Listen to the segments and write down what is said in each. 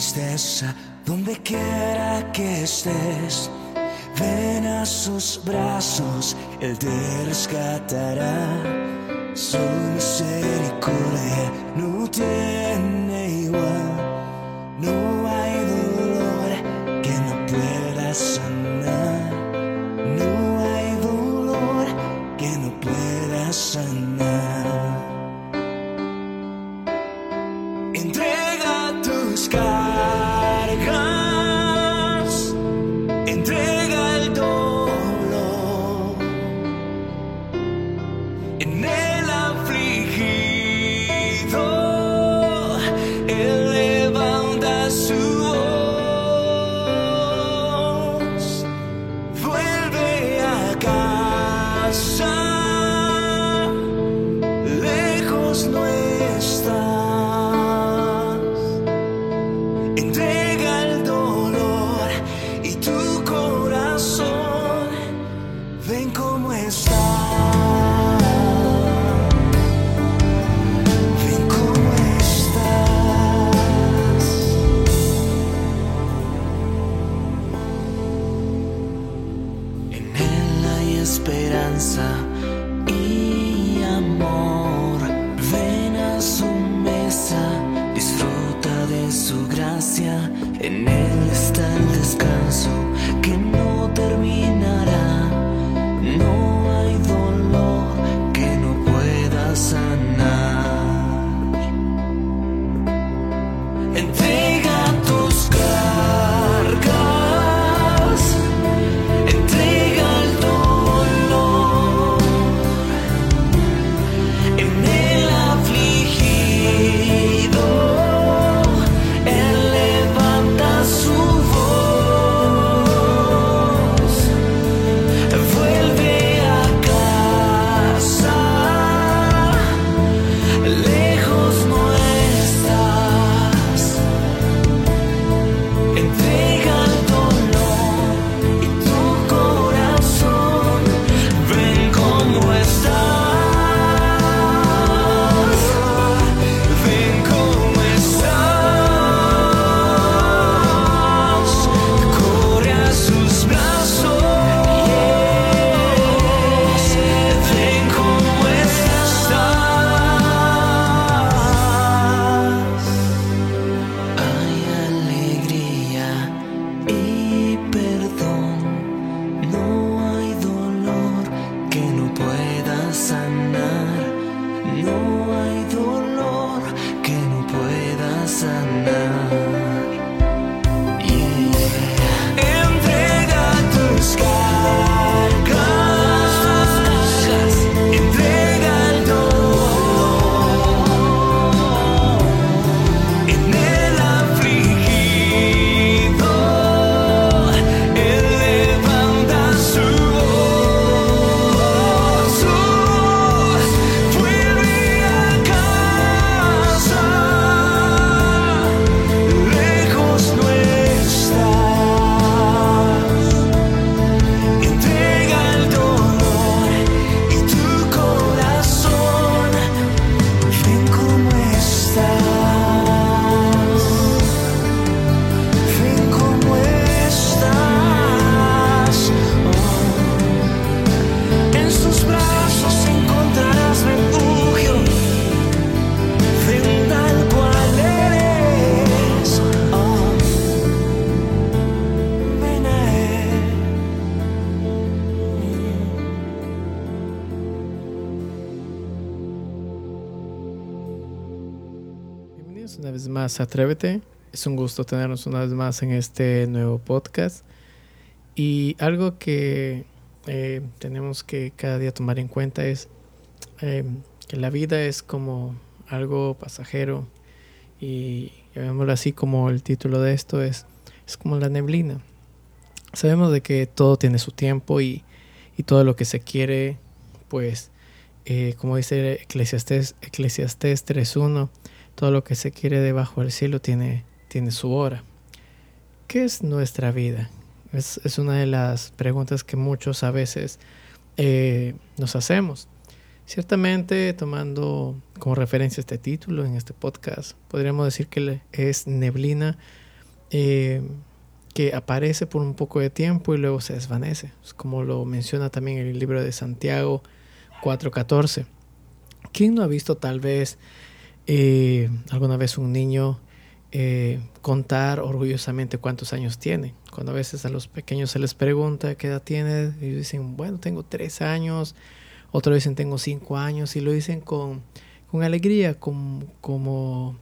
tristeza, donde quiera que estés, ven a sus brazos, Él te rescatará. Su misericordia no tiene esperanza y amor. Ven a su mesa, disfruta de su gracia. En él está el descanso que no terminará. No hay dolor que no pueda sanar. bienvenidos una vez más a Atrévete. Es un gusto tenernos una vez más en este nuevo podcast. Y algo que eh, tenemos que cada día tomar en cuenta es eh, que la vida es como algo pasajero y llamémoslo así como el título de esto es, es como la neblina. Sabemos de que todo tiene su tiempo y, y todo lo que se quiere, pues, eh, como dice Eclesiastés, Eclesiastés 3.1, todo lo que se quiere debajo del cielo tiene, tiene su hora. ¿Qué es nuestra vida? Es, es una de las preguntas que muchos a veces eh, nos hacemos. Ciertamente, tomando como referencia este título en este podcast, podríamos decir que es neblina eh, que aparece por un poco de tiempo y luego se desvanece, es como lo menciona también el libro de Santiago 4.14. ¿Quién no ha visto tal vez eh, alguna vez un niño eh, contar orgullosamente cuántos años tiene? Cuando a veces a los pequeños se les pregunta qué edad tiene, y dicen, bueno, tengo tres años, otros dicen tengo cinco años y lo dicen con, con alegría, como, como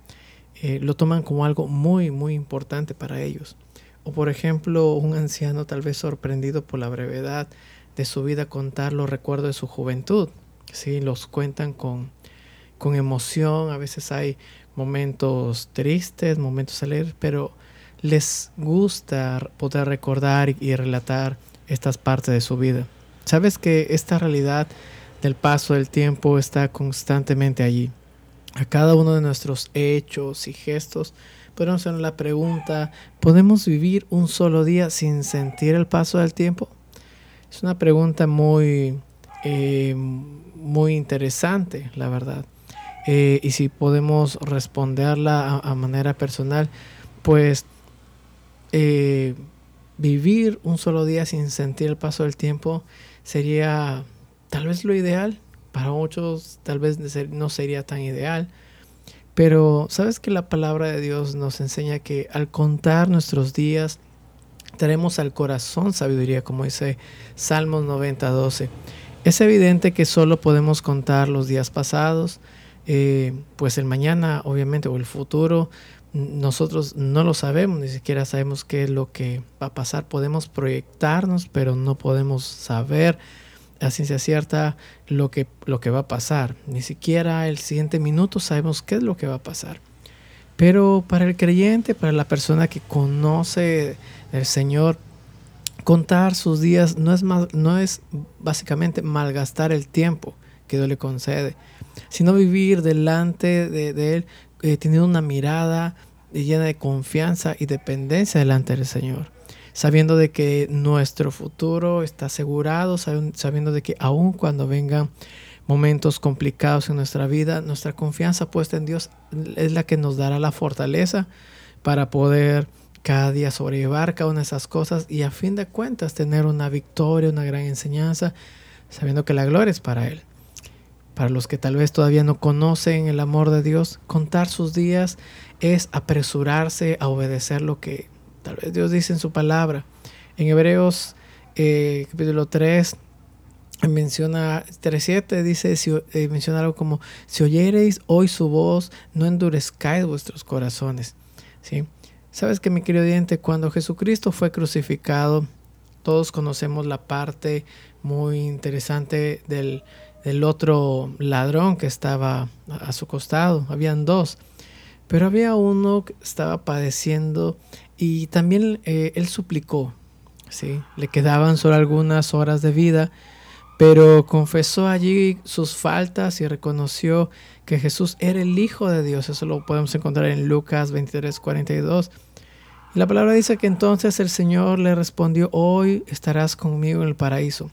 eh, lo toman como algo muy, muy importante para ellos. O por ejemplo, un anciano tal vez sorprendido por la brevedad de su vida contar los recuerdos de su juventud. ¿sí? Los cuentan con, con emoción, a veces hay momentos tristes, momentos alegres, pero les gusta poder recordar y, relatar estas partes de su vida. Sabes que esta realidad del paso del tiempo está constantemente allí. A cada uno de nuestros hechos y gestos podemos hacer la pregunta, ¿podemos vivir un solo día sin sentir el paso del tiempo? Es una pregunta muy, eh, muy interesante, la verdad. Eh, y si podemos responderla a, a manera personal, pues eh, vivir un solo día sin sentir el paso del tiempo sería tal vez lo ideal. Para muchos tal vez no sería tan ideal. Pero sabes que la palabra de Dios nos enseña que al contar nuestros días, tenemos al corazón sabiduría, como dice Salmos 90, 12. Es evidente que solo podemos contar los días pasados, eh, pues el mañana, obviamente, o el futuro, nosotros no lo sabemos, ni siquiera sabemos qué es lo que va a pasar. Podemos proyectarnos, pero no podemos saber a ciencia cierta lo que, lo que va a pasar. Ni siquiera el siguiente minuto sabemos qué es lo que va a pasar. Pero para el creyente, para la persona que conoce el Señor, contar sus días no es, mal, no es básicamente malgastar el tiempo que Dios le concede, sino vivir delante de, Él eh, teniendo una mirada llena de confianza y dependencia delante del Señor sabiendo de que nuestro futuro está asegurado, sabiendo de que aun cuando vengan momentos complicados en nuestra vida, nuestra confianza puesta en Dios es la que nos dará la fortaleza para poder cada día sobrellevar cada una de esas cosas y a fin de cuentas tener una victoria, una gran enseñanza, sabiendo que la gloria es para Él. Para los que tal vez todavía no conocen el amor de Dios, contar sus días es apresurarse a obedecer lo que Tal vez Dios dice en su palabra. En Hebreos eh, capítulo 3 menciona 3.7 dice eh, menciona algo como si oyereis hoy su voz no endurezcáis vuestros corazones ¿sí? sabes que mi querido oyente cuando Jesucristo fue crucificado todos conocemos la parte muy interesante del, del otro ladrón que estaba a su costado habían dos pero había uno que estaba padeciendo y también eh, él suplicó, ¿sí? Le quedaban solo algunas horas de vida, pero confesó allí sus faltas y reconoció que Jesús era el Hijo de Dios. Eso lo podemos encontrar en Lucas 23, 42. Y la palabra dice que entonces el Señor le respondió, hoy estarás conmigo en el paraíso.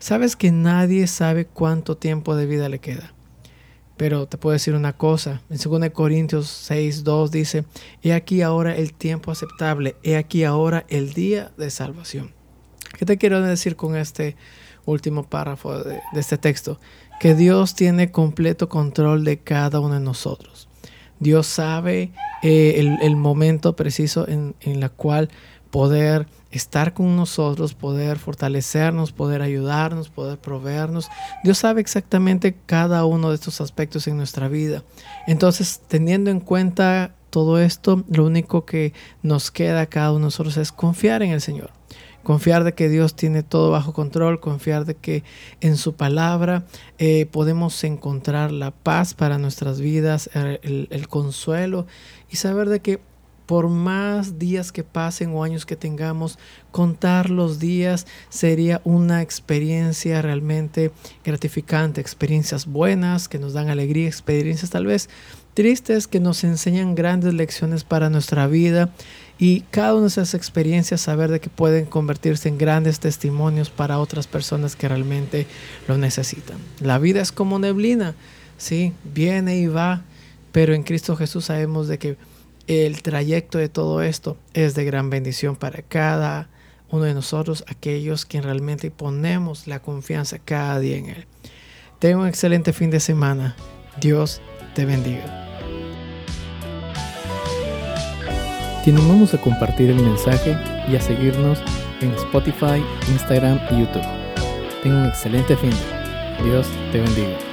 Sabes que nadie sabe cuánto tiempo de vida le queda. Pero te puedo decir una cosa, en 2 Corintios 6, 2 dice, he aquí ahora el tiempo aceptable, he aquí ahora el día de salvación. ¿Qué te quiero decir con este último párrafo de, este texto? Que Dios tiene completo control de cada uno de nosotros. Dios sabe eh, el, el, momento preciso en, en la cual poder estar con nosotros, poder fortalecernos, poder ayudarnos, poder proveernos. Dios sabe exactamente cada uno de estos aspectos en nuestra vida. Entonces, teniendo en cuenta todo esto, lo único que nos queda a cada uno de nosotros es confiar en el Señor. confiar de que Dios tiene todo bajo control, confiar de que en su palabra eh, podemos encontrar la paz para nuestras vidas, el, el consuelo y saber de que por más días que pasen o años que tengamos, contar los días sería una experiencia realmente gratificante, experiencias buenas que nos dan alegría, experiencias tal vez tristes que nos enseñan grandes lecciones para nuestra vida y cada una de esas experiencias saber de que pueden convertirse en grandes testimonios para otras personas que realmente lo necesitan. La vida es como neblina, sí, viene y va, pero en Cristo Jesús sabemos de que el trayecto de todo esto es de gran bendición para cada uno de nosotros, aquellos que realmente ponemos la confianza cada día en Él. Tenga un excelente fin de semana. Dios te bendiga. Te animamos a compartir el mensaje y a seguirnos en Spotify, Instagram y YouTube. Tenga un excelente fin. Dios te bendiga.